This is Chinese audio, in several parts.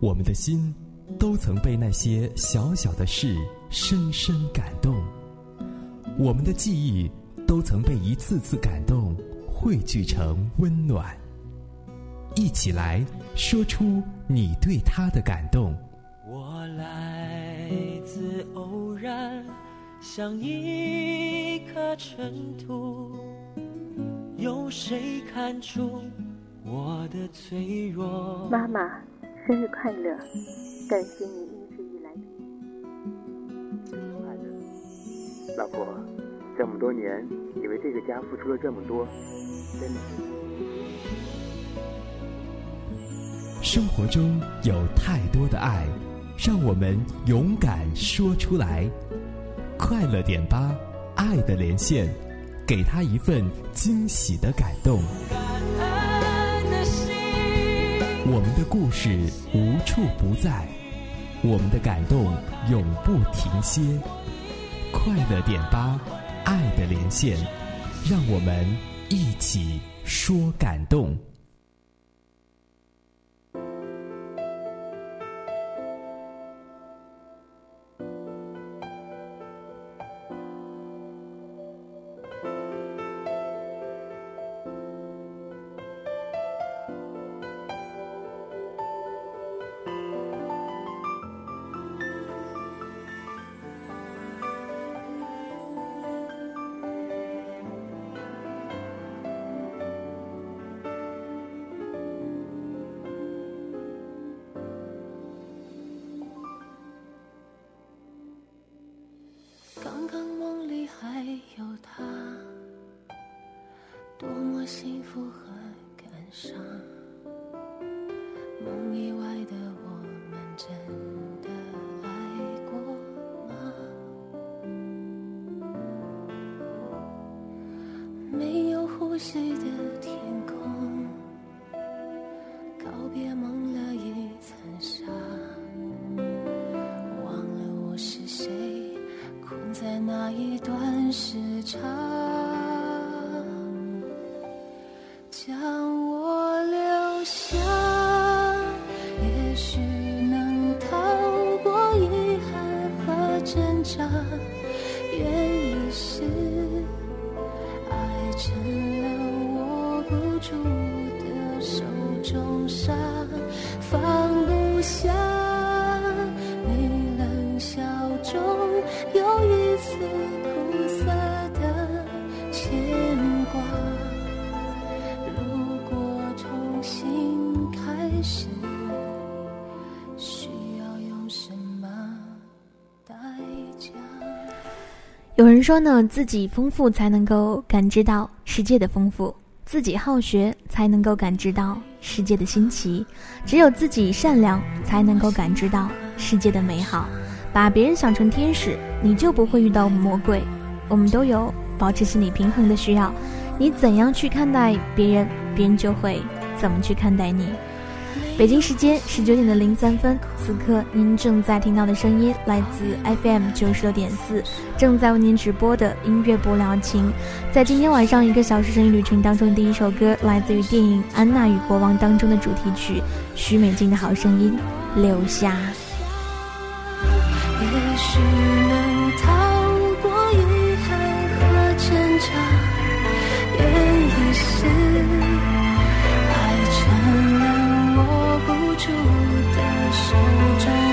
我们的心都曾被那些小小的事深深感动，我们的记忆都曾被一次次感动汇聚成温暖。一起来说出你对他的感动。我来自偶然，像一颗尘土，有谁看出？妈妈，生日快乐！感谢你一直以来的快乐。老婆，这么多年，你为这个家付出了这么多，真的。生活中有太多的爱，让我们勇敢说出来。快乐点吧，爱的连线，给他一份惊喜的感动。我们的故事无处不在，我们的感动永不停歇。快乐点吧，爱的连线，让我们一起说感动。多么幸福和感伤。梦以外的我们，真的爱过吗？没有呼吸的。说呢，自己丰富才能够感知到世界的丰富；自己好学才能够感知到世界的新奇；只有自己善良，才能够感知到世界的美好。把别人想成天使，你就不会遇到魔鬼。我们都有保持心理平衡的需要，你怎样去看待别人，别人就会怎么去看待你。北京时间十九点的零三分，此刻您正在听到的声音来自 FM 九十六点四，正在为您直播的音乐不了情。在今天晚上一个小时声音旅程当中，第一首歌来自于电影《安娜与国王》当中的主题曲，许美静的好声音，留下。也许能逃过遗憾和挣扎，愿意是。住的手中沙，放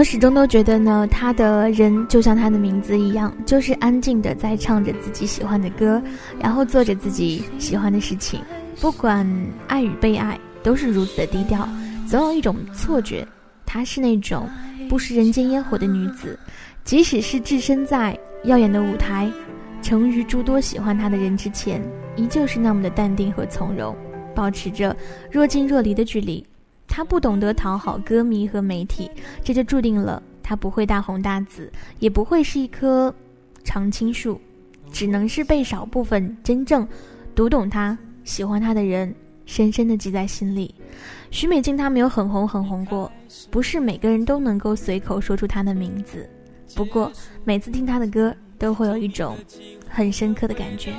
我始终都觉得呢，他的人就像他的名字一样，就是安静的在唱着自己喜欢的歌，然后做着自己喜欢的事情。不管爱与被爱，都是如此的低调。总有一种错觉，她是那种不食人间烟火的女子，即使是置身在耀眼的舞台，成于诸多喜欢她的人之前，依旧是那么的淡定和从容，保持着若近若离的距离。他不懂得讨好歌迷和媒体，这就注定了他不会大红大紫，也不会是一棵常青树，只能是被少部分真正读懂他、喜欢他的人深深的记在心里。许美静她没有很红很红过，不是每个人都能够随口说出她的名字。不过每次听她的歌，都会有一种很深刻的感觉。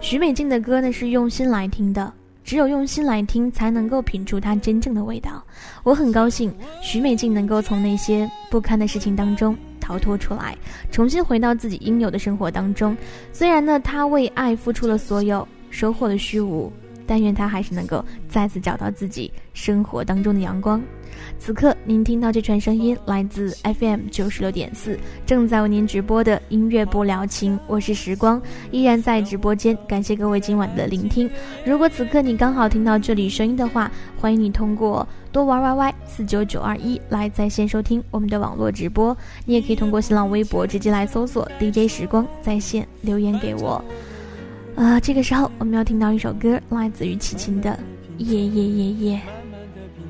许美静的歌呢，是用心来听的。只有用心来听，才能够品出它真正的味道。我很高兴，徐美静能够从那些不堪的事情当中逃脱出来，重新回到自己应有的生活当中。虽然呢，她为爱付出了所有，收获了虚无，但愿她还是能够再次找到自己生活当中的阳光。此刻您听到这串声音来自 FM 九十六点四，正在为您直播的音乐不聊情，我是时光，依然在直播间，感谢各位今晚的聆听。如果此刻你刚好听到这里声音的话，欢迎你通过多玩 YY 四九九二一来在线收听我们的网络直播，你也可以通过新浪微博直接来搜索 DJ 时光在线留言给我。啊，这个时候我们要听到一首歌，来自于齐秦的《夜夜夜夜》。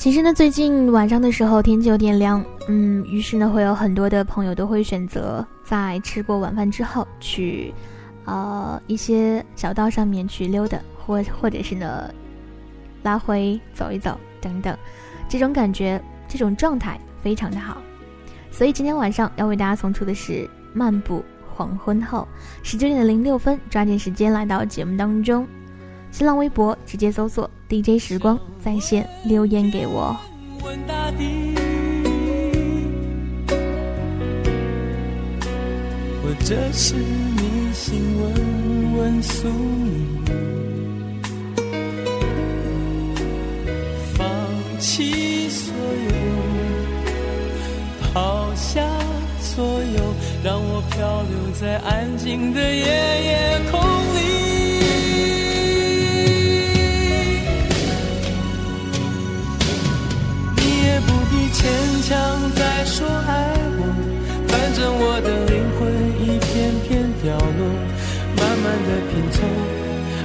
其实呢，最近晚上的时候天气有点凉，嗯，于是呢，会有很多的朋友都会选择在吃过晚饭之后去，呃，一些小道上面去溜达，或或者是呢，来回走一走等等，这种感觉，这种状态非常的好。所以今天晚上要为大家送出的是漫步黄昏后，十九点零六分，抓紧时间来到节目当中。新浪微博直接搜索 DJ 时光在线留言给我。或者是你心问问宿命，放弃所有，抛下所有，让我漂流在安静的夜夜空里。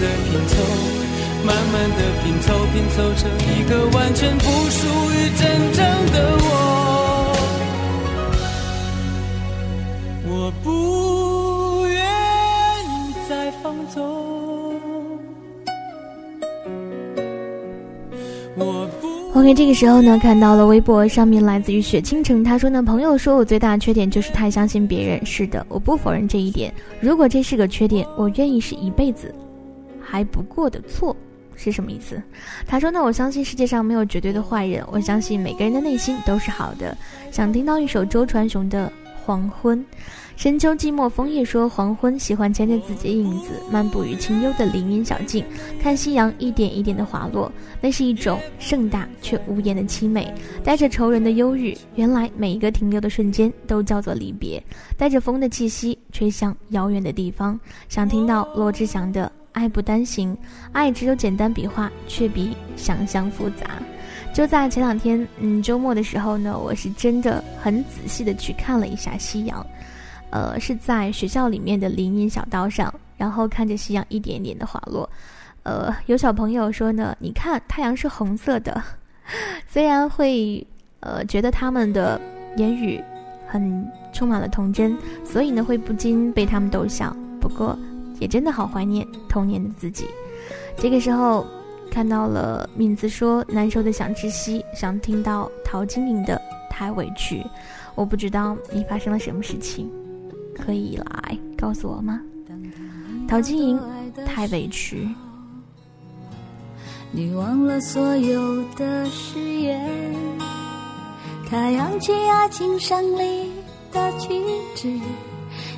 的拼凑，慢慢的拼凑，拼凑成一个完全不属于真正的我。我不愿意再放纵，我不。OK，这个时候呢，看到了微博上面来自于雪倾城，他说呢，朋友说我最大的缺点就是太相信别人。是的，我不否认这一点。如果这是个缺点，我愿意是一辈子还不过的错，是什么意思？他说呢，我相信世界上没有绝对的坏人，我相信每个人的内心都是好的。想听到一首周传雄的《黄昏》。深秋寂寞，枫叶说黄昏，喜欢牵着自己的影子漫步于清幽的林荫小径，看夕阳一点一点的滑落，那是一种盛大却无言的凄美，带着愁人的忧郁。原来每一个停留的瞬间都叫做离别，带着风的气息吹向遥远的地方。想听到罗志祥的《爱不单行》，爱只有简单笔画，却比想象复杂。就在前两天，嗯，周末的时候呢，我是真的很仔细的去看了一下夕阳。呃，是在学校里面的林荫小道上，然后看着夕阳一点点的滑落。呃，有小朋友说呢，你看太阳是红色的，虽然会呃觉得他们的言语很充满了童真，所以呢会不禁被他们逗笑。不过也真的好怀念童年的自己。这个时候看到了敏子说难受的想窒息，想听到陶晶莹的太委屈。我不知道你发生了什么事情，可以来告诉我吗？陶晶莹，太委屈。你忘了所有的誓言，太阳起爱情胜利的旗帜。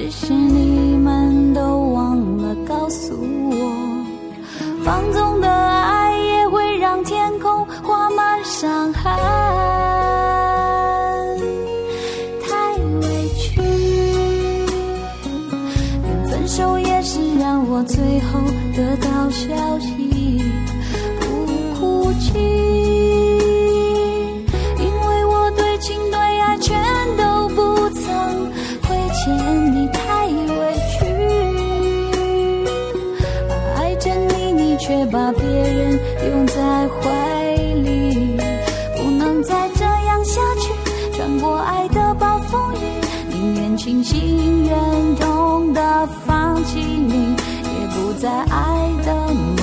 只是你们都忘了告诉我。放纵的爱也会让天空画满伤痕，太委屈，连分手也是让我最后得到消息，把别人拥在怀里，不能再这样下去。穿过爱的暴风雨，宁愿清醒忍痛的放弃你，也不再爱的你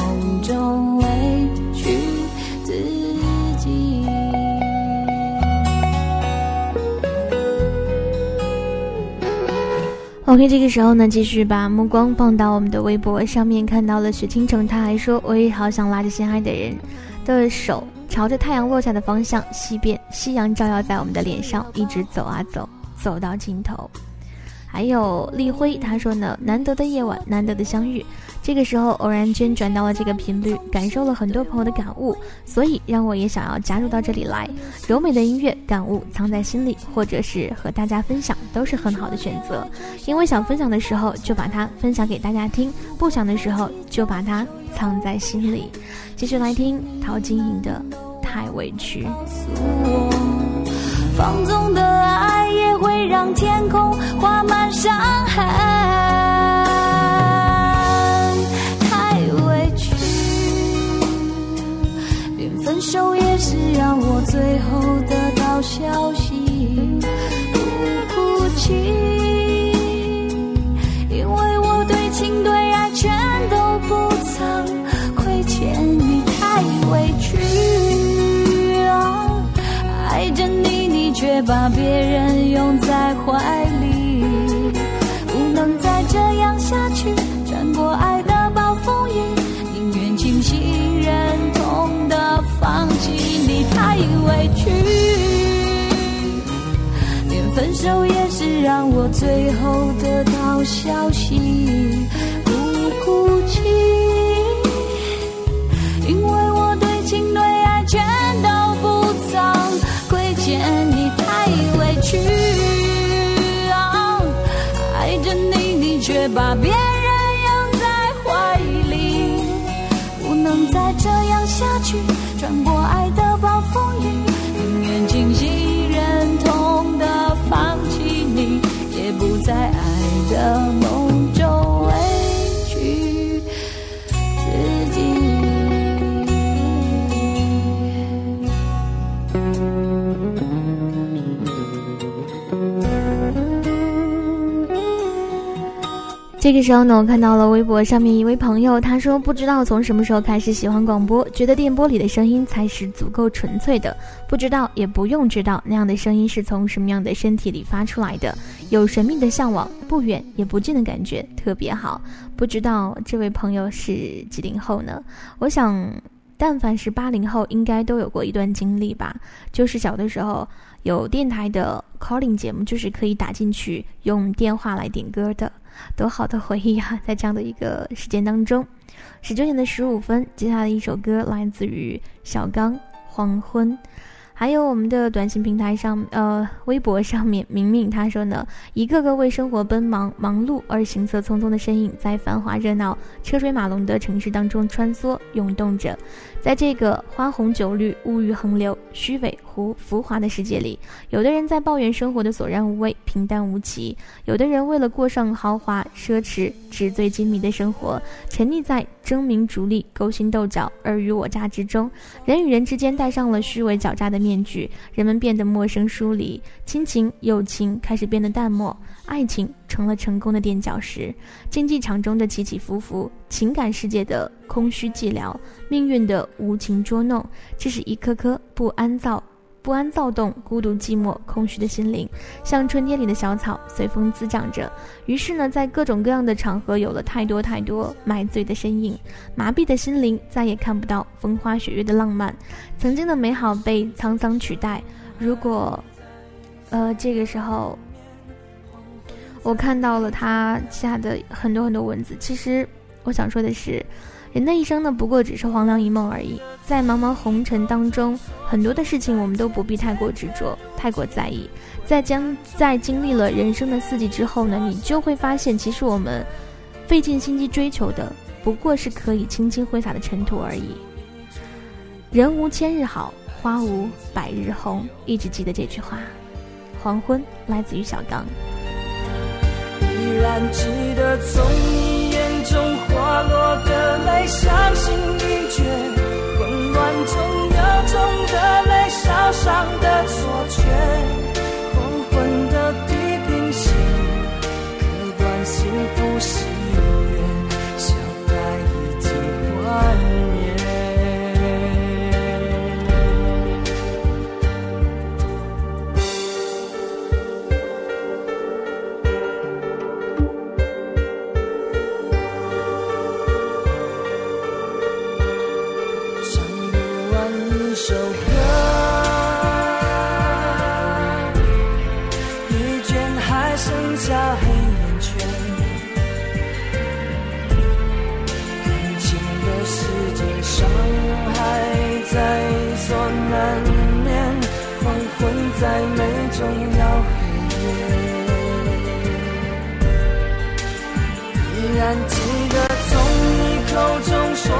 OK，这个时候呢，继续把目光放到我们的微博上面，看到了许倾城，他还说：“我也好想拉着心爱的人的手，朝着太阳落下的方向西边，夕阳照耀在我们的脸上，一直走啊走，走到尽头。”还有立辉，他说呢：“难得的夜晚，难得的相遇。”这个时候偶然间转到了这个频率，感受了很多朋友的感悟，所以让我也想要加入到这里来。柔美的音乐，感悟藏在心里，或者是和大家分享，都是很好的选择。因为想分享的时候就把它分享给大家听，不想的时候就把它藏在心里。继续来听陶晶莹的《太委屈》。放纵的爱也会让天空画满伤痕。分手也是让我最后得到消息，不哭泣，因为我对情对爱全都不曾亏欠你，太委屈啊。爱着你，你却把别人拥在怀里，不能再这样下去，穿过爱的暴风雨，放弃你太委屈，连分手也是让我最后得到消息，不哭泣，因为我对情对爱全都不曾亏欠你太委屈，爱着你你却把别这个时候呢，我看到了微博上面一位朋友，他说不知道从什么时候开始喜欢广播，觉得电波里的声音才是足够纯粹的，不知道也不用知道那样的声音是从什么样的身体里发出来的，有神秘的向往，不远也不近的感觉，特别好。不知道这位朋友是几零后呢？我想，但凡是八零后，应该都有过一段经历吧，就是小的时候有电台的 calling 节目，就是可以打进去用电话来点歌的。多好的回忆啊！在这样的一个时间当中，十九点的十五分，接下来一首歌来自于小刚《黄昏》。还有我们的短信平台上，呃，微博上面，明明他说呢，一个个为生活奔忙忙碌而行色匆匆的身影，在繁华热闹、车水马龙的城市当中穿梭涌动着，在这个花红酒绿、物欲横流、虚伪浮浮华的世界里，有的人在抱怨生活的索然无味、平淡无奇，有的人为了过上豪华奢侈、纸醉金迷的生活，沉溺在争名逐利、勾心斗角、尔虞我诈之中，人与人之间戴上了虚伪狡诈的面具，人们变得陌生疏离，亲情、友情开始变得淡漠，爱情成了成功的垫脚石。竞技场中的起起伏伏，情感世界的空虚寂寥，命运的无情捉弄，这是一颗颗不安躁。不安躁动、孤独寂寞、空虚的心灵，像春天里的小草，随风滋长着。于是呢，在各种各样的场合，有了太多太多买醉的身影，麻痹的心灵再也看不到风花雪月的浪漫，曾经的美好被沧桑取代。如果，呃，这个时候，我看到了他下的很多很多文字，其实我想说的是。人的一生呢，不过只是黄粱一梦而已。在茫茫红尘当中，很多的事情我们都不必太过执着、太过在意。在将在经历了人生的四季之后呢，你就会发现，其实我们费尽心机追求的，不过是可以轻轻挥洒的尘土而已。人无千日好，花无百日红。一直记得这句话。黄昏来自于小刚。依然记得从你眼中滑落的泪，伤心欲绝，混乱中有种的泪烧伤的错觉，黄昏的地平线，割断幸福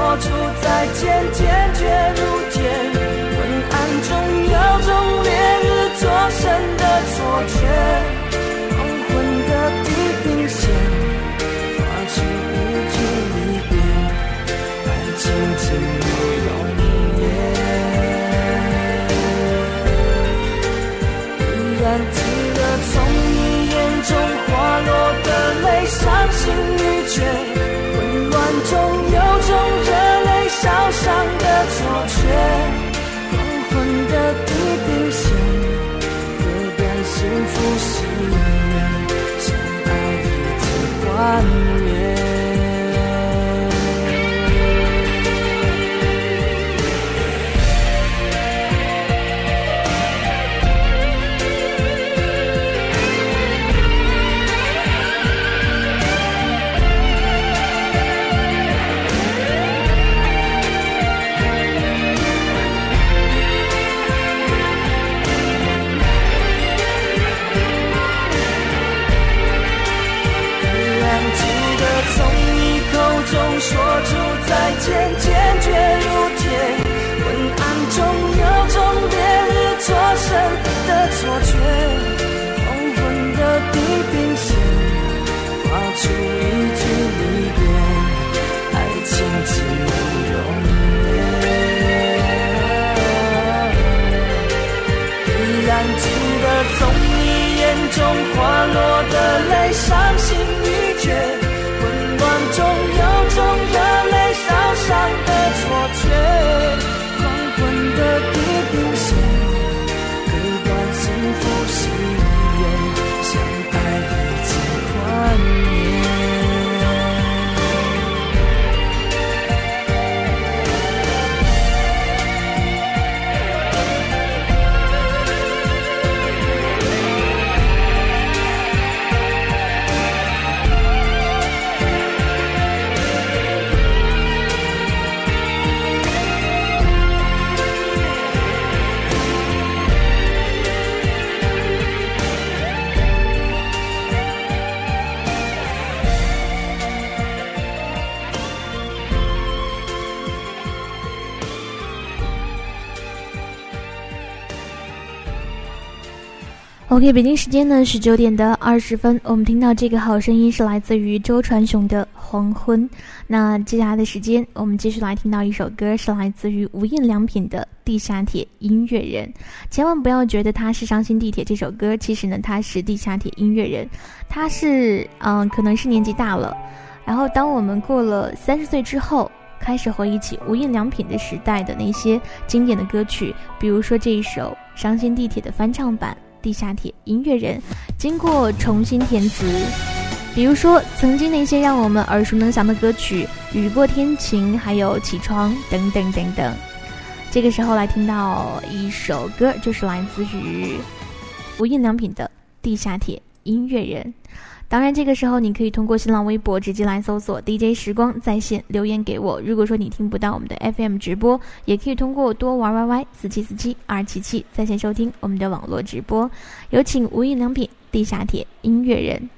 说出再见，坚决如铁。昏暗中有种烈日灼身的错觉。黄昏的地平线，划出一句离别，爱情黄昏的地平线，割断幸福喜悦，相爱已经幻灭。落的泪，伤心欲绝，OK，北京时间呢是九点的二十分，我们听到这个好声音是来自于周传雄的《黄昏》。那接下来的时间，我们继续来听到一首歌，是来自于无印良品的《地下铁音乐人》。千万不要觉得它是《伤心地铁》这首歌，其实呢，它是《地下铁音乐人》。他是嗯，可能是年纪大了，然后当我们过了三十岁之后，开始回忆起无印良品的时代的那些经典的歌曲，比如说这一首《伤心地铁》的翻唱版。地下铁音乐人经过重新填词，比如说曾经那些让我们耳熟能详的歌曲《雨过天晴》，还有《起床》等等等等。这个时候来听到一首歌，就是来自于无印良品的《地下铁音乐人》。当然，这个时候你可以通过新浪微博直接来搜索 DJ 时光在线留言给我。如果说你听不到我们的 FM 直播，也可以通过多玩 YY 四七四七二七七在线收听我们的网络直播。有请无印良品地下铁音乐人。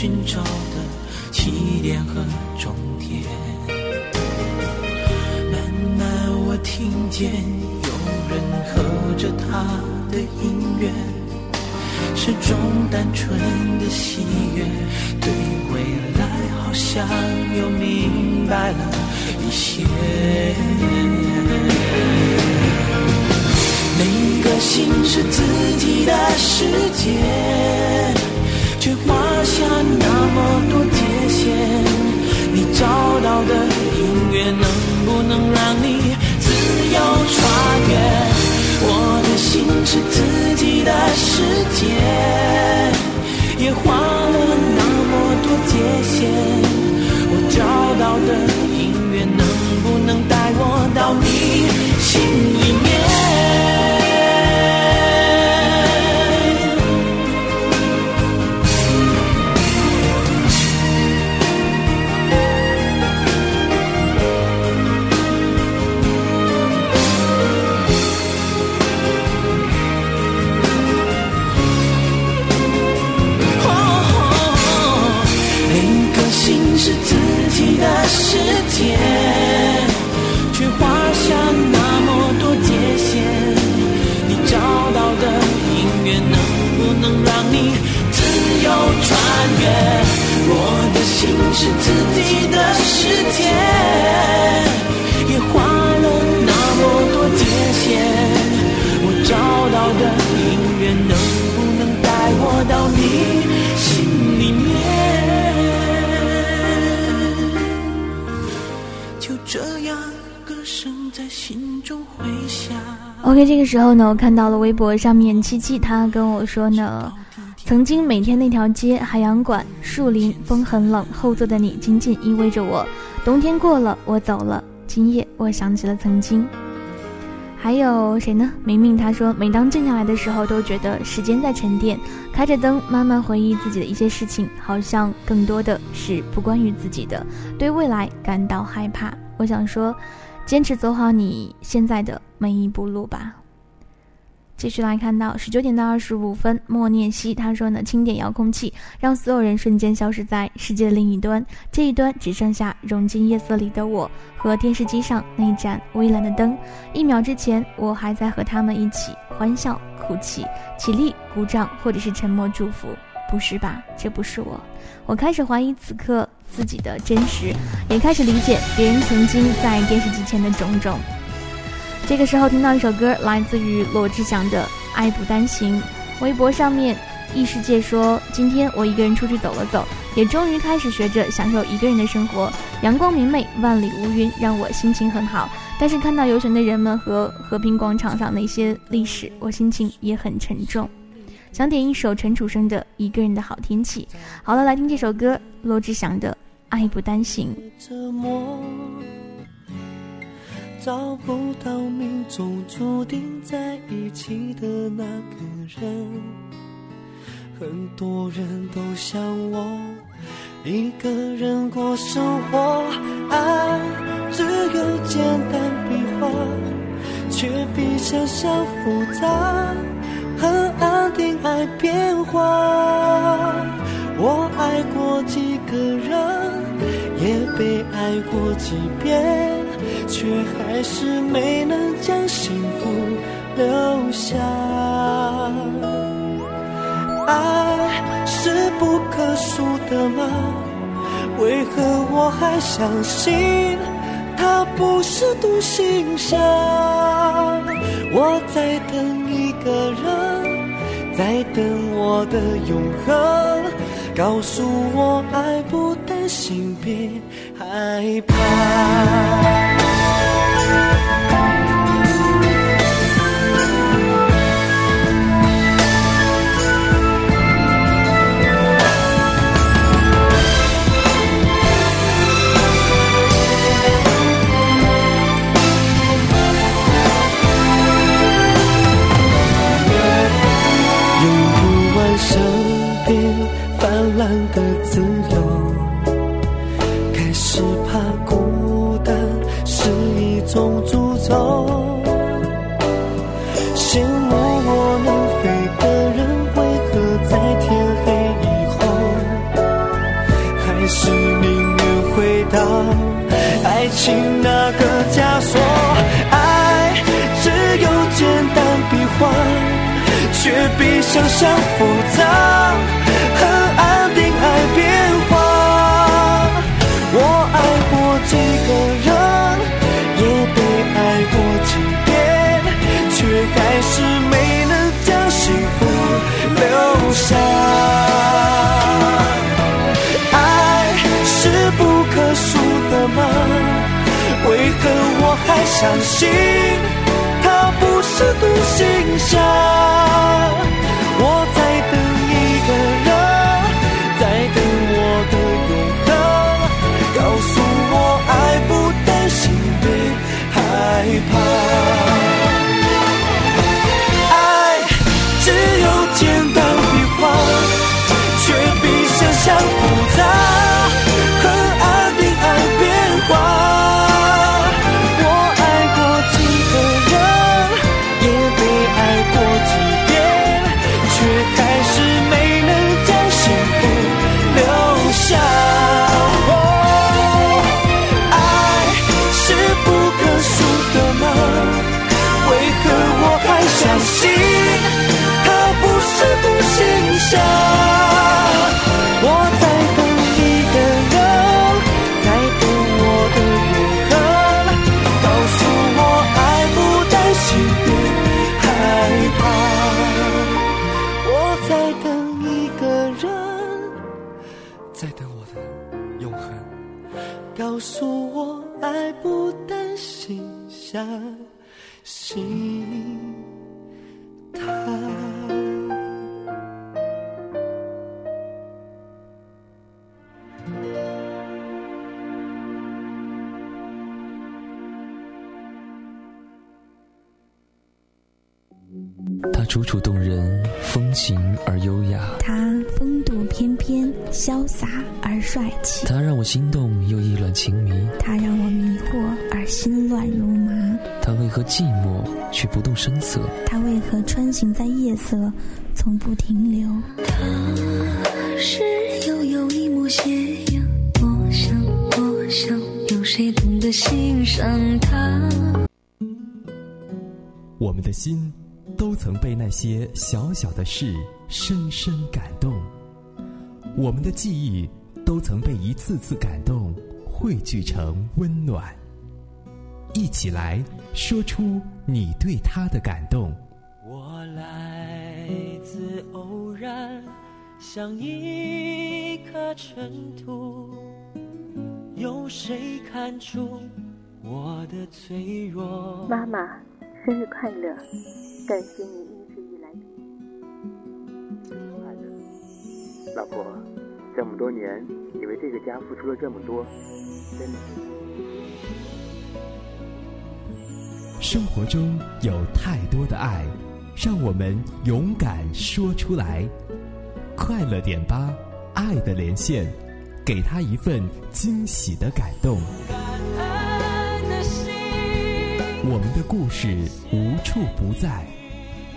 寻找的起点和终点慢慢我听见有人哼着他的音乐是种单纯的喜悦。对未来好像又明白了一些每一个心是自己的世界。下那么多界限你找到的音乐能不能让你自由穿越？我的心是自己的世界也花了那么多界限我找到的音乐能不能带我到你心里面？天却画下那么多界限你找到的音乐能不能让你自由穿越？我的心是自己的世界也画了那么多界限我找到的音乐能不能带我到你 OK，这个时候呢，我看到了微博上面七七，他跟我说呢，曾经每天那条街，海洋馆，树林，风很冷，后座的你紧紧依偎着我，冬天过了，我走了。今夜我想起了曾经。还有谁呢？明明他说，每当静下来的时候，都觉得时间在沉淀。开着灯，慢慢回忆自己的一些事情，好像更多的是不关于自己的，对未来感到害怕。我想说，坚持走好你现在的每一步路吧。继续来看到十九点到二十五分，莫念西他说呢，轻点遥控器，让所有人瞬间消失在世界的另一端，这一端只剩下融进夜色里的我和电视机上那盏微蓝的灯。一秒之前，我还在和他们一起欢笑、哭泣、起立、鼓掌，或者是沉默祝福。不是吧？这不是我。我开始怀疑此刻自己的真实，也开始理解别人曾经在电视机前的种种。这个时候听到一首歌，来自于罗志祥的《爱不单行》。微博上面，异世界说：“今天我一个人出去走了走，也终于开始学着享受一个人的生活。阳光明媚，万里无云，让我心情很好。但是看到游行的人们和和平广场上那些历史，我心情也很沉重。想点一首陈楚生的《一个人的好天气》。好了，来听这首歌，罗志祥的《爱不单行》。找不到命中注定在一起的那个人，很多人都像我一个人过生活，爱只有简单笔画，却比想象复杂，很安定爱变化。我爱过几个人，也被爱过几遍。却还是没能将幸福留下。爱是不可数的吗？为何我还相信它不是独行侠？我在等一个人，在等我的永恒，告诉我爱不担心，别害怕。Thank you. 心那个枷锁。爱只有简单笔画却比想象复杂。相信他不是独行侠？心动又意乱情迷；他让我迷惑而心乱如麻。他为何寂寞却不动声色？他为何穿行在夜色，从不停留？他是悠悠一抹斜阳，我想，我想，有谁懂得欣赏他？我们的心。都曾被那些小小的事深深感动，我们的记忆都曾被一次次感动汇聚成温暖。一起来说出你对他的感动。我来自偶然，像一颗尘土，有谁看出我的脆弱？妈妈，生日快乐！感谢你一直以来的。生日快乐，老婆，这么多年你为这个家付出了这么多，真的。生活中有太多的爱，让我们勇敢说出来。快乐点吧，爱的连线，给他一份惊喜的感动。我们的故事无处不在。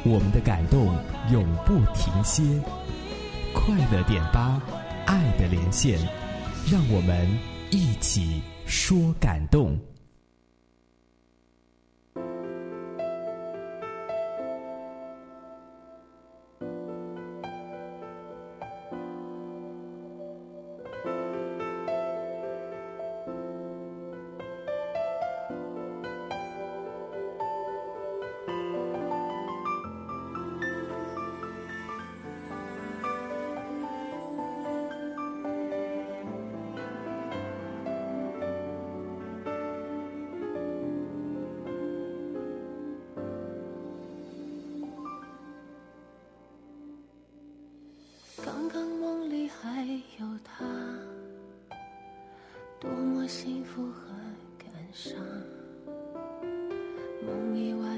我们的感动永不停歇，快乐点吧，爱的连线，让我们一起说感动。多么幸福和感伤。梦以外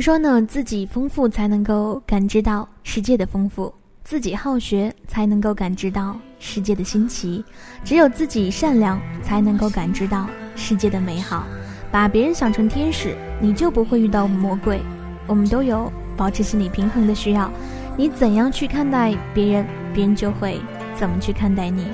说呢，自己丰富才能够感知到世界的丰富；自己好学才能够感知到世界的新奇；只有自己善良，才能够感知到世界的美好。把别人想成天使，你就不会遇到魔鬼。我们都有保持心理平衡的需要，你怎样去看待别人，别人就会怎么去看待你。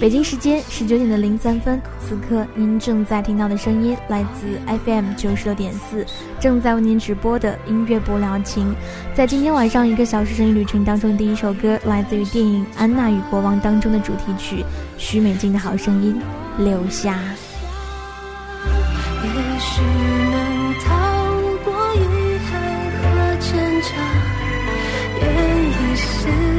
北京时间十九点的零三分，此刻您正在听到的声音来自 FM 九十六点四，正在为您直播的音乐不聊情，在今天晚上一个小时声音旅程当中，第一首歌来自于电影《安娜与国王》当中的主题曲，许美静的好声音，留下。也许能逃过遗憾和挣扎，原意是。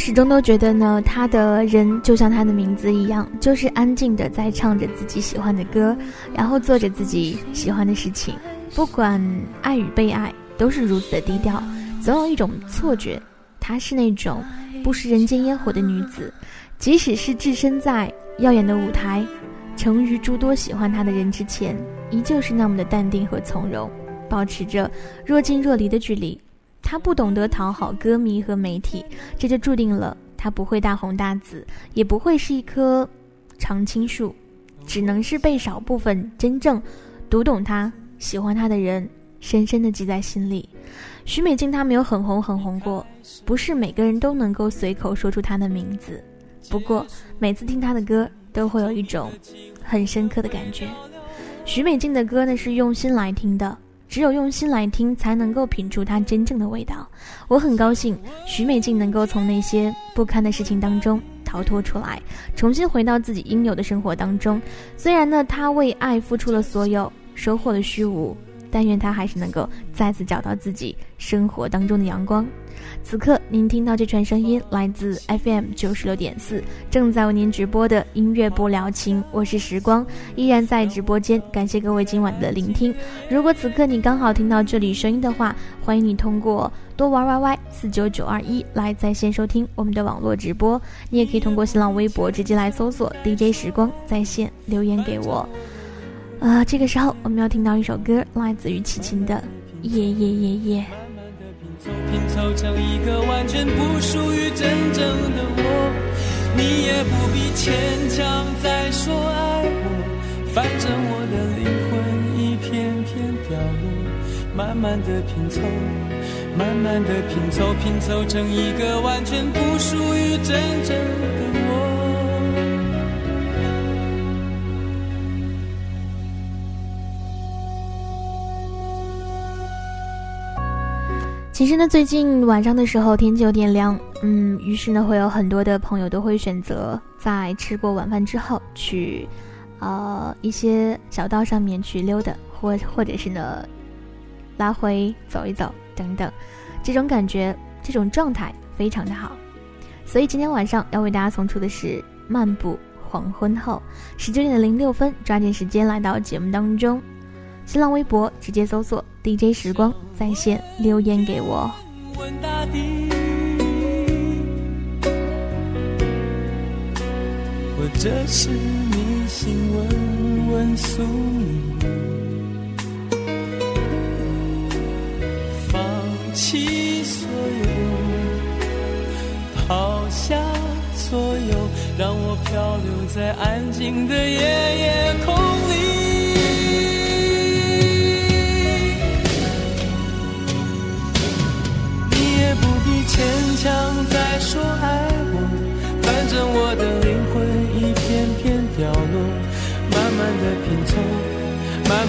始终都觉得呢，他的人就像他的名字一样，就是安静的在唱着自己喜欢的歌，然后做着自己喜欢的事情，不管爱与被爱，都是如此的低调。总有一种错觉，她是那种不食人间烟火的女子，即使是置身在耀眼的舞台，成于诸多喜欢她的人之前，依旧是那么的淡定和从容，保持着若近若离的距离。他不懂得讨好歌迷和媒体，这就注定了他不会大红大紫，也不会是一棵常青树，只能是被少部分真正读懂他、喜欢他的人深深的记在心里。徐美静她没有很红很红过，不是每个人都能够随口说出她的名字。不过每次听她的歌，都会有一种很深刻的感觉。徐美静的歌呢，是用心来听的。只有用心来听，才能够品出它真正的味道。我很高兴，徐美静能够从那些不堪的事情当中逃脱出来，重新回到自己应有的生活当中。虽然呢，她为爱付出了所有，收获了虚无。但愿他还是能够再次找到自己生活当中的阳光。此刻您听到这串声音来自 FM 九十六点四，正在为您直播的音乐不聊情，我是时光，依然在直播间。感谢各位今晚的聆听。如果此刻你刚好听到这里声音的话，欢迎你通过多玩 YY 四九九二一来在线收听我们的网络直播。你也可以通过新浪微博直接来搜索 DJ 时光在线留言给我。啊，这个时候我们要听到一首歌，来自于齐秦的《夜夜夜夜》。拼凑成一个完全不属于真正的我，你也不必牵强再说爱我，反正我的灵魂一片片掉落，慢慢的拼凑，慢慢的拼凑，拼凑成一个完全不属于真正的其实呢，最近晚上的时候天气有点凉，嗯，于是呢，会有很多的朋友都会选择在吃过晚饭之后去，呃，一些小道上面去溜达，或或者是呢，来回走一走等等，这种感觉，这种状态非常的好。所以今天晚上要为大家送出的是漫步黄昏后，十九点零六分，抓紧时间来到节目当中。新浪微博直接搜索 DJ 时光在线留言给我。或者是迷信问问宿命，放弃所有，抛下所有，让我漂流在安静的夜夜空里。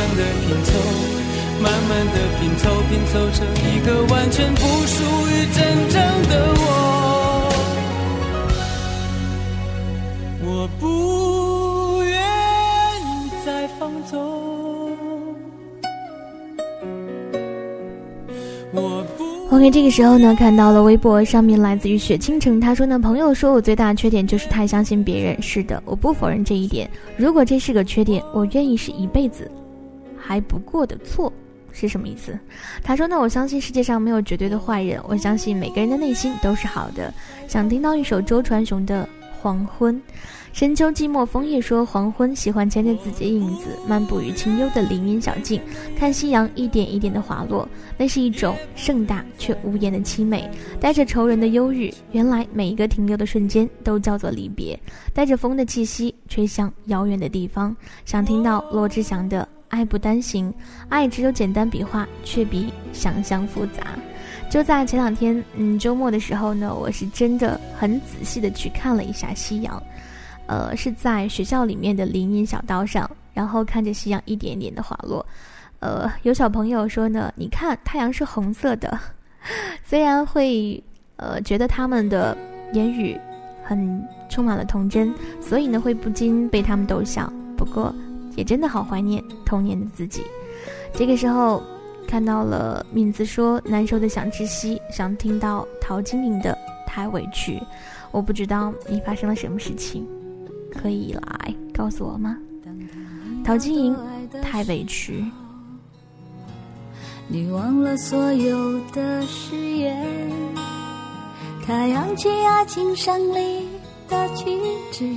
慢慢的拼凑，慢慢的拼凑，拼凑成一个完全不属于真正的我。我不愿意再放纵，我不。OK，这个时候呢，看到了微博上面来自于雪倾城，他说呢，朋友说我最大的缺点就是太相信别人。是的，我不否认这一点。如果这是个缺点，我愿意是一辈子还不过的错，是什么意思？他说呢，我相信世界上没有绝对的坏人，我相信每个人的内心都是好的。想听到一首周传雄的《黄昏》。深秋寂寞枫叶说黄昏，喜欢牵着自己的影子漫步于清幽的林荫小径，看夕阳一点一点的滑落，那是一种盛大却无言的凄美，带着愁人的忧郁。原来每一个停留的瞬间都叫做离别，带着风的气息吹向遥远的地方。想听到罗志祥的《爱不单行》，爱只有简单笔画，却比想象复杂。就在前两天，嗯，周末的时候呢，我是真的很仔细的去看了一下夕阳，呃，是在学校里面的林荫小道上，然后看着夕阳一点点的滑落，呃，有小朋友说呢，你看太阳是红色的，虽然会呃觉得他们的言语很充满了童真，所以呢会不禁被他们逗笑，不过也真的好怀念童年的自己，这个时候。看到了名字说难受的想窒息，想听到陶晶莹的太委屈，我不知道你发生了什么事情，可以来告诉我吗？陶晶莹太委屈。你忘了所有的誓言，太阳起爱情胜利的旗帜，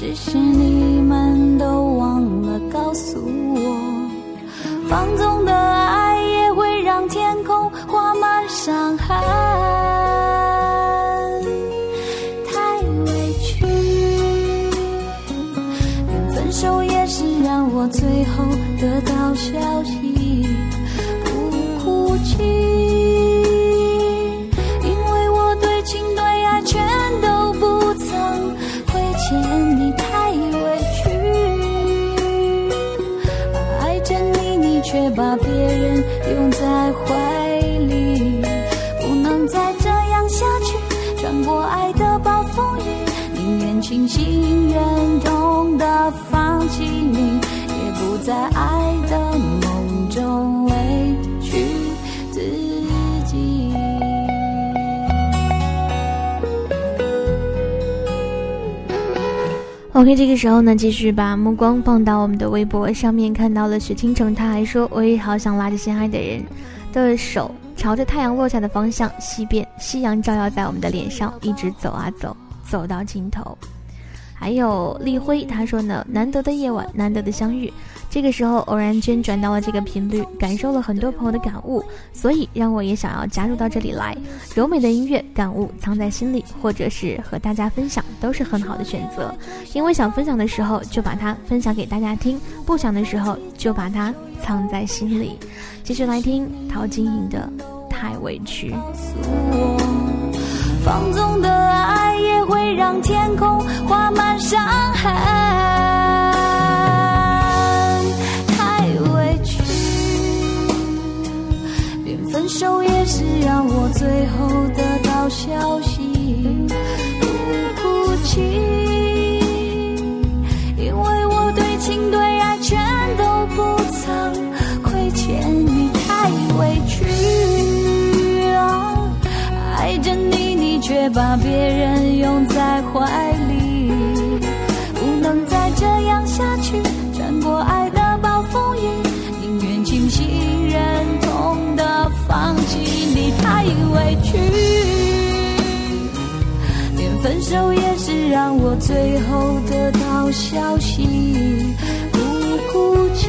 只是你们都忘了告诉我。放纵的爱也会让天空画满伤痕，太委屈。连分手也是让我最后得到消息，宁愿痛的放弃你，也不在爱的梦中委屈自己。OK，这个时候呢，继续把目光放到我们的微博上面，看到了许倾城，他还说：“我也好想拉着心爱的人的手，朝着太阳落下的方向西边，夕阳照耀在我们的脸上，一直走啊走，走到尽头。”还有立辉，他说呢：“难得的夜晚，难得的相遇。”这个时候偶然间转到了这个频率，感受了很多朋友的感悟，所以让我也想要加入到这里来。柔美的音乐，感悟藏在心里，或者是和大家分享，都是很好的选择。因为想分享的时候就把它分享给大家听，不想的时候就把它藏在心里。继续来听陶晶莹的《太委屈》。放纵的爱也会让天空画满伤痕。太委屈。连分手也是让我最后得到消息，不哭泣，因为我对情对爱全都不曾却把别人拥在怀里，不能再这样下去。穿过爱的暴风雨，宁愿清醒忍痛的。放弃你太委屈，连分手也是让我最后得到消息，不哭泣，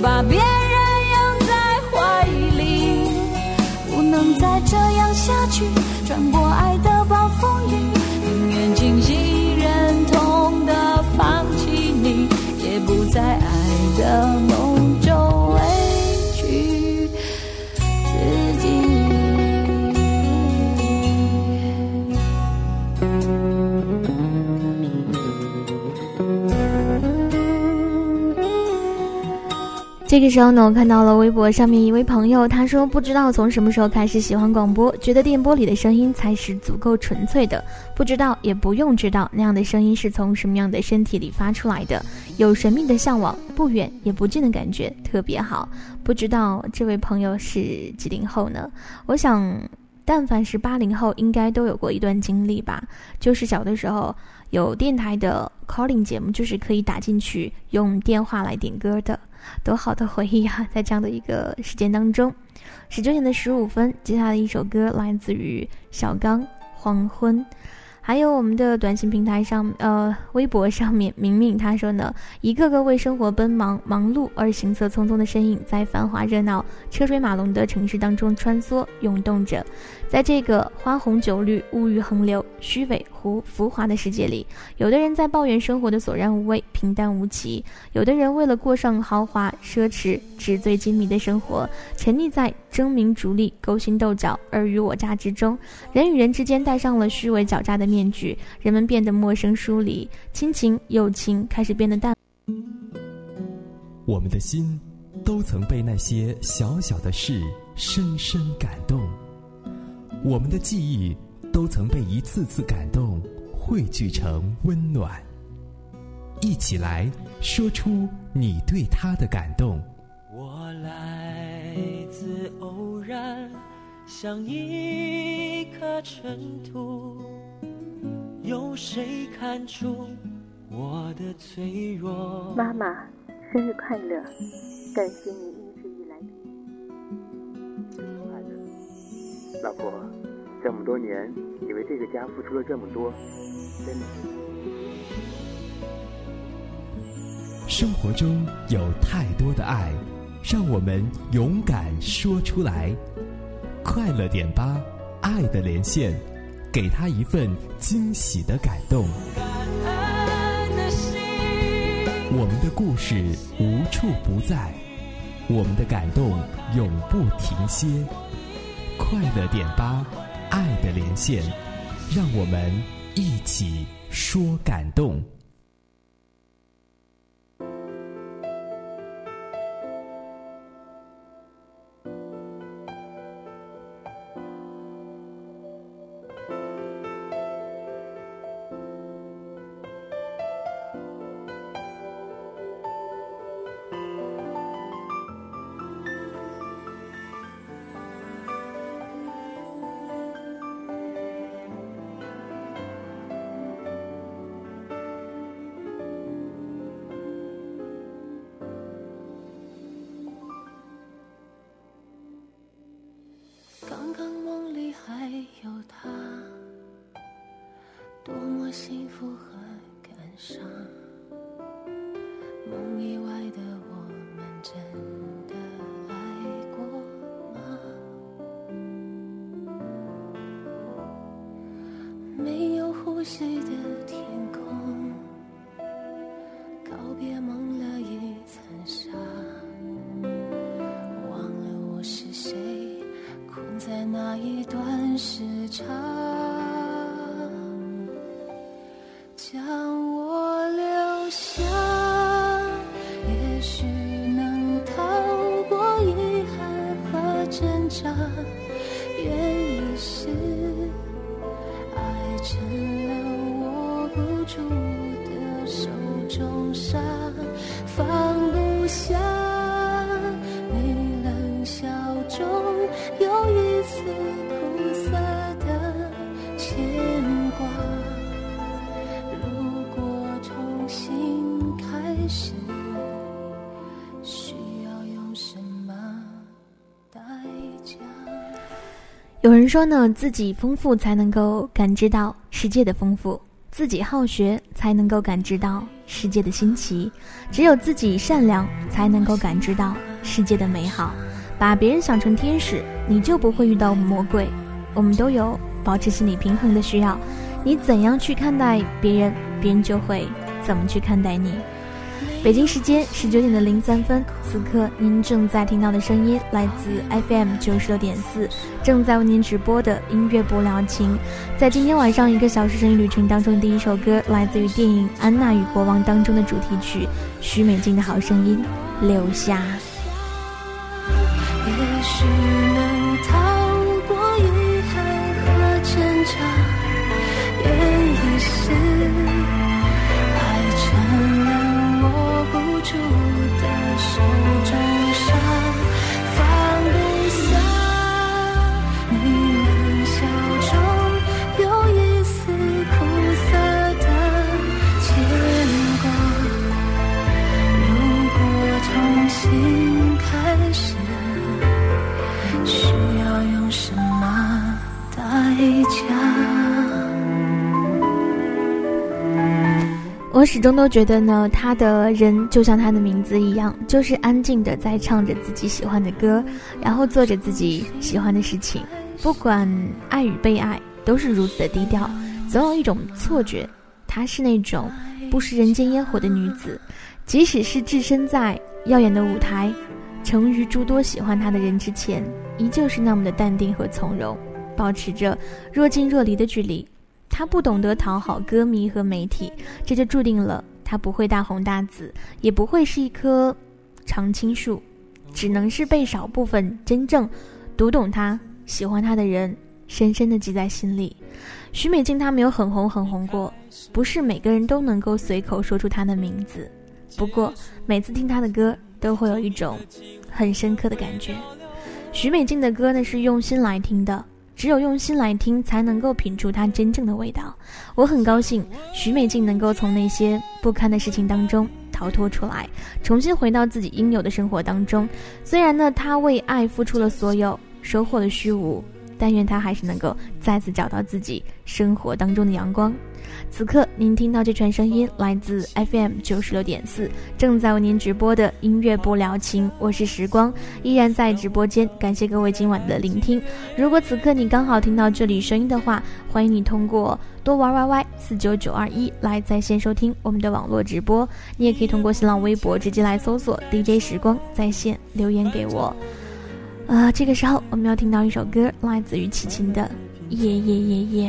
你这个时候呢，我看到了微博上面一位朋友，他说不知道从什么时候开始喜欢广播，觉得电波里的声音才是足够纯粹的。不知道也不用知道那样的声音是从什么样的身体里发出来的，有神秘的向往，不远也不近的感觉，特别好。不知道这位朋友是几零后呢？我想。但凡是八零后，应该都有过一段经历吧，就是小的时候有电台的 calling 节目，就是可以打进去用电话来点歌的，多好的回忆啊！在这样的一个时间当中，十九点的十五分，接下来一首歌来自于小刚《黄昏》。还有我们的短信平台上，呃，微博上面，明明他说呢，一个个为生活奔忙忙碌而行色匆匆的身影，在繁华热闹、车水马龙的城市当中穿梭涌动着。在这个花红酒绿、物欲横流、虚伪浮浮华的世界里，有的人在抱怨生活的索然无味、平淡无奇；有的人为了过上豪华奢侈、纸醉金迷的生活，沉溺在争名逐利、勾心斗角、尔虞我诈之中。人与人之间戴上了虚伪狡诈的面具，人们变得陌生疏离，亲情友情开始变得淡。我们的心，都曾被那些小小的事深深感动。我们的记忆都曾被一次次感动汇聚成温暖，一起来说出你对他的感动。我来自偶然，像一颗尘土，有谁看出我的脆弱？妈妈，生日快乐！感谢你一直以来的。老婆，这么多年，你为这个家付出了这么多，真的。生活中有太多的爱，让我们勇敢说出来。快乐点吧，爱的连线，给他一份惊喜的感动。我们的故事无处不在，我们的感动永不停歇。快乐点吧，爱的连线，让我们一起说感动。多么幸福和感伤。梦以外的我们真说呢，自己丰富才能够感知到世界的丰富；自己好学才能够感知到世界的新奇；只有自己善良，才能够感知到世界的美好。把别人想成天使，你就不会遇到魔鬼。我们都有保持心理平衡的需要，你怎样去看待别人，别人就会怎么去看待你。北京时间十九点的零三分，此刻您正在听到的声音来自 FM 九十六点四，正在为您直播的音乐不了情，在今天晚上一个小时声音旅程当中，第一首歌来自于电影《安娜与国王》当中的主题曲，许美静的好声音，留下。也许能逃过遗憾和挣扎，愿意是。住的手中我始终都觉得呢，他的人就像他的名字一样，就是安静的在唱着自己喜欢的歌，然后做着自己喜欢的事情，不管爱与被爱，都是如此的低调。总有一种错觉，她是那种不食人间烟火的女子，即使是置身在耀眼的舞台，成于诸多喜欢她的人之前，依旧是那么的淡定和从容，保持着若近若离的距离。他不懂得讨好歌迷和媒体，这就注定了他不会大红大紫，也不会是一棵常青树，只能是被少部分真正读懂他、喜欢他的人深深的记在心里。徐美静她没有很红很红过，不是每个人都能够随口说出她的名字。不过每次听她的歌，都会有一种很深刻的感觉。徐美静的歌呢，是用心来听的。只有用心来听，才能够品出它真正的味道。我很高兴，徐美静能够从那些不堪的事情当中逃脱出来，重新回到自己应有的生活当中。虽然呢，她为爱付出了所有，收获了虚无。但愿她还是能够再次找到自己生活当中的阳光。此刻，您听到这串声音来自 FM 九十六点四，正在为您直播的音乐不聊情，我是时光，依然在直播间。感谢各位今晚的聆听。如果此刻你刚好听到这里声音的话，欢迎你通过多玩 YY 四九九二一来在线收听我们的网络直播。你也可以通过新浪微博直接来搜索 DJ 时光在线留言给我。啊，这个时候我们要听到一首歌，来自于齐秦的《夜夜夜夜》。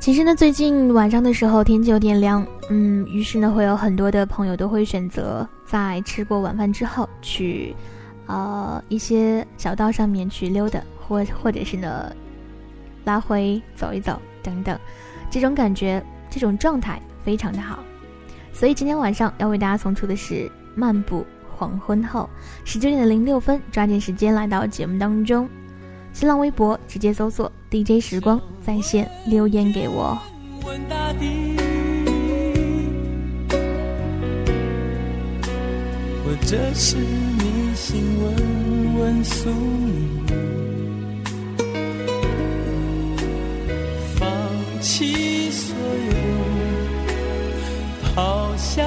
其实呢，最近晚上的时候天气有点凉，嗯，于是呢，会有很多的朋友都会选择在吃过晚饭之后去，呃，一些小道上面去溜达，或或者是呢，来回走一走等等，这种感觉，这种状态非常的好。所以今天晚上要为大家送出的是漫步黄昏后，十九点零六分，抓紧时间来到节目当中。新浪微博直接搜索 DJ 时光在线留言给我。问大地，或者是迷信问问宿命，放弃所有，抛下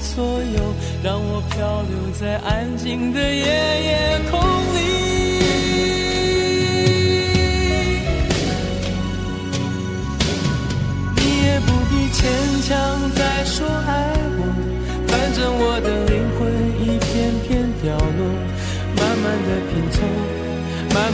所有，让我漂流在安静的夜夜空里。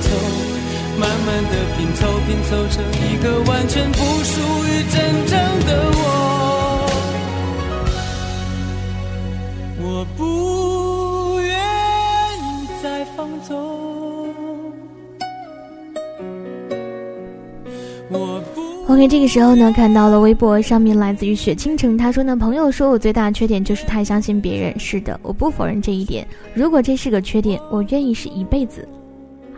凑，慢慢的拼凑，拼凑成一个完全不属于真正的我。我不愿意再放纵，我不。OK，这个时候呢，看到了微博上面来自于雪倾城，他说呢，朋友说我最大的缺点就是太相信别人。是的，我不否认这一点。如果这是个缺点，我愿意是一辈子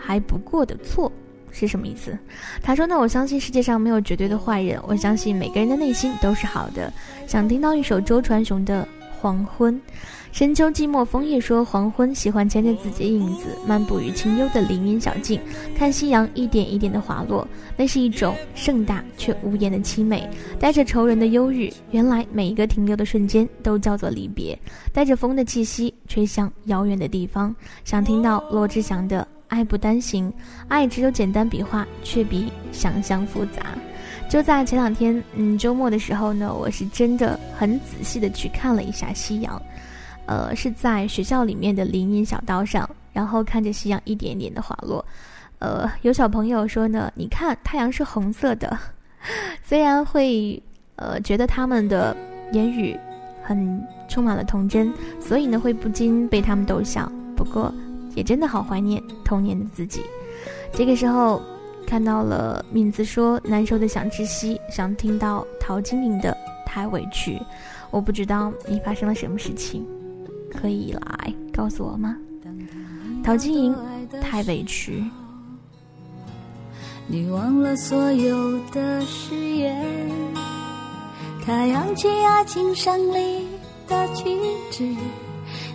还不过的错，是什么意思？他说呢，我相信世界上没有绝对的坏人，我相信每个人的内心都是好的。想听到一首周传雄的《黄昏》。深秋寂寞枫叶说黄昏，喜欢牵着自己的影子漫步于清幽的林荫小径，看夕阳一点一点的滑落，那是一种盛大却无言的凄美，带着愁人的忧郁。原来每一个停留的瞬间都叫做离别，带着风的气息吹向遥远的地方。想听到罗志祥的《爱不单行》，爱只有简单笔画，却比想象复杂。就在前两天，嗯，周末的时候呢，我是真的很仔细的去看了一下夕阳，呃，是在学校里面的林荫小道上，然后看着夕阳一点点的滑落，呃，有小朋友说呢，你看太阳是红色的，虽然会呃觉得他们的言语很充满了童真，所以呢会不禁被他们逗笑，不过也真的好怀念童年的自己，这个时候。看到了名字说难受的想窒息，想听到陶晶莹的太委屈，我不知道你发生了什么事情，可以来告诉我吗？陶晶莹太委屈。你忘了所有的誓言，太阳起爱情胜利的旗帜，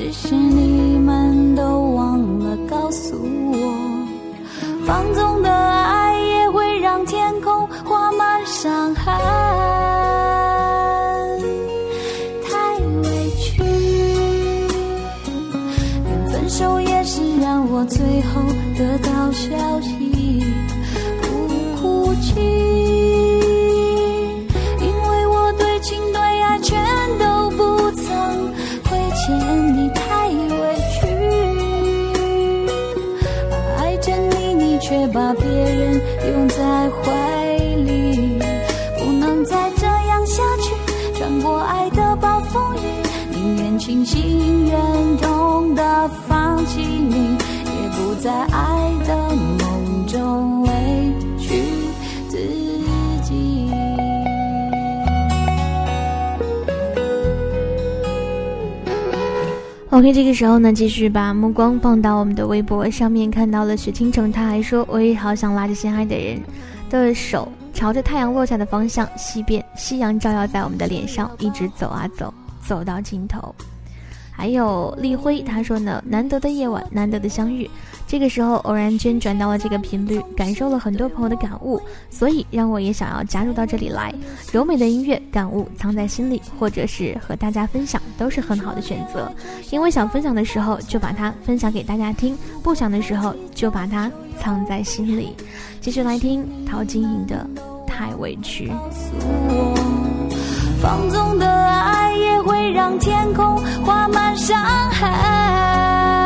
只是你们都忘了告诉我。放纵的爱也会让天空画满伤痕，太委屈。连分手也是让我最后得到消息，不哭泣。把别人拥在怀里，不能再这样下去。穿过爱的暴风雨，宁愿清醒忍痛的放弃你，也不再爱的 OK，这个时候呢，继续把目光放到我们的微博上面，看到了许倾城，他还说：“我也好想拉着心爱的人的手，朝着太阳落下的方向西边，夕阳照耀在我们的脸上，一直走啊走，走到尽头。”还有立辉，他说呢：“难得的夜晚，难得的相遇。”这个时候偶然间转到了这个频率，感受了很多朋友的感悟，所以让我也想要加入到这里来。柔美的音乐，感悟藏在心里，或者是和大家分享，都是很好的选择。因为想分享的时候就把它分享给大家听，不想的时候就把它藏在心里。继续来听陶晶莹的《太委屈》。放纵的爱也会让天空画满伤痕。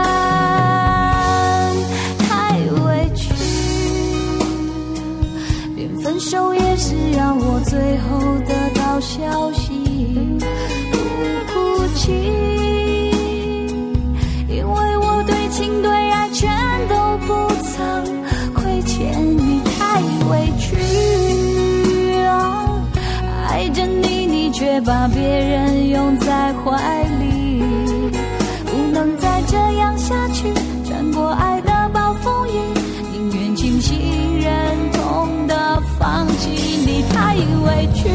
分手也是让我最后得到消息，不哭泣，因为我对情对爱全都不曾亏欠你，太委屈啊。爱着你，你却把别人拥在怀里，不能再这样下去，放弃你太委屈，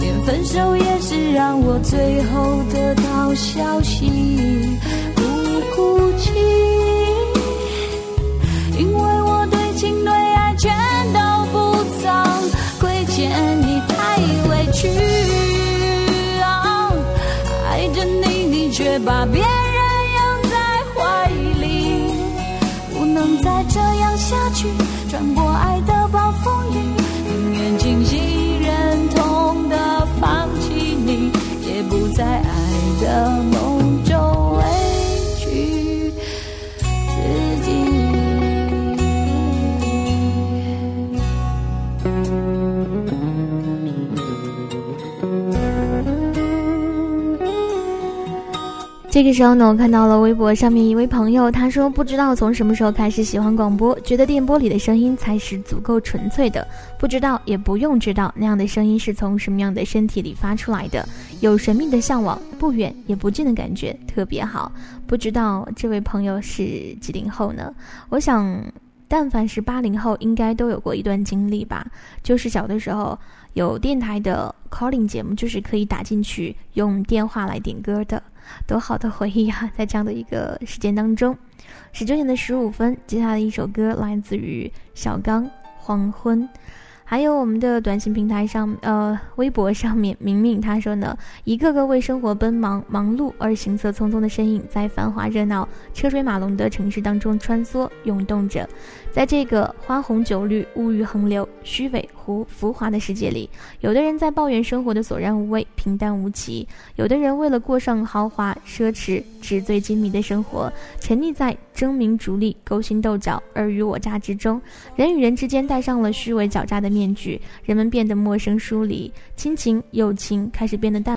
连分手也是让我最后得到消息，不哭泣，因为我对情对爱全都不曾亏欠你太委屈，爱着你你却把别这个时候呢，我看到了微博上面一位朋友，他说不知道从什么时候开始喜欢广播，觉得电波里的声音才是足够纯粹的，不知道也不用知道那样的声音是从什么样的身体里发出来的，有神秘的向往，不远也不近的感觉，特别好。不知道这位朋友是几零后呢？我想，但凡是八零后，应该都有过一段经历吧，就是小的时候有电台的 calling 节目，就是可以打进去用电话来点歌的，多好的回忆啊！在这样的一个时间当中，十九点的十五分，接下来一首歌来自于小刚《黄昏》。还有我们的短信平台上，呃，微博上面，明明他说呢，一个个为生活奔忙忙碌而行色匆匆的身影，在繁华热闹、车水马龙的城市当中穿梭涌动着，在这个花红酒绿、物欲横流、虚伪浮浮华的世界里，有的人在抱怨生活的索然无味、平淡无奇，有的人为了过上豪华奢侈、纸醉金迷的生活，沉溺在争名逐利、勾心斗角、尔虞我诈之中，人与人之间戴上了虚伪狡诈的。面具，人们变得陌生疏离，亲情、友情开始变得淡。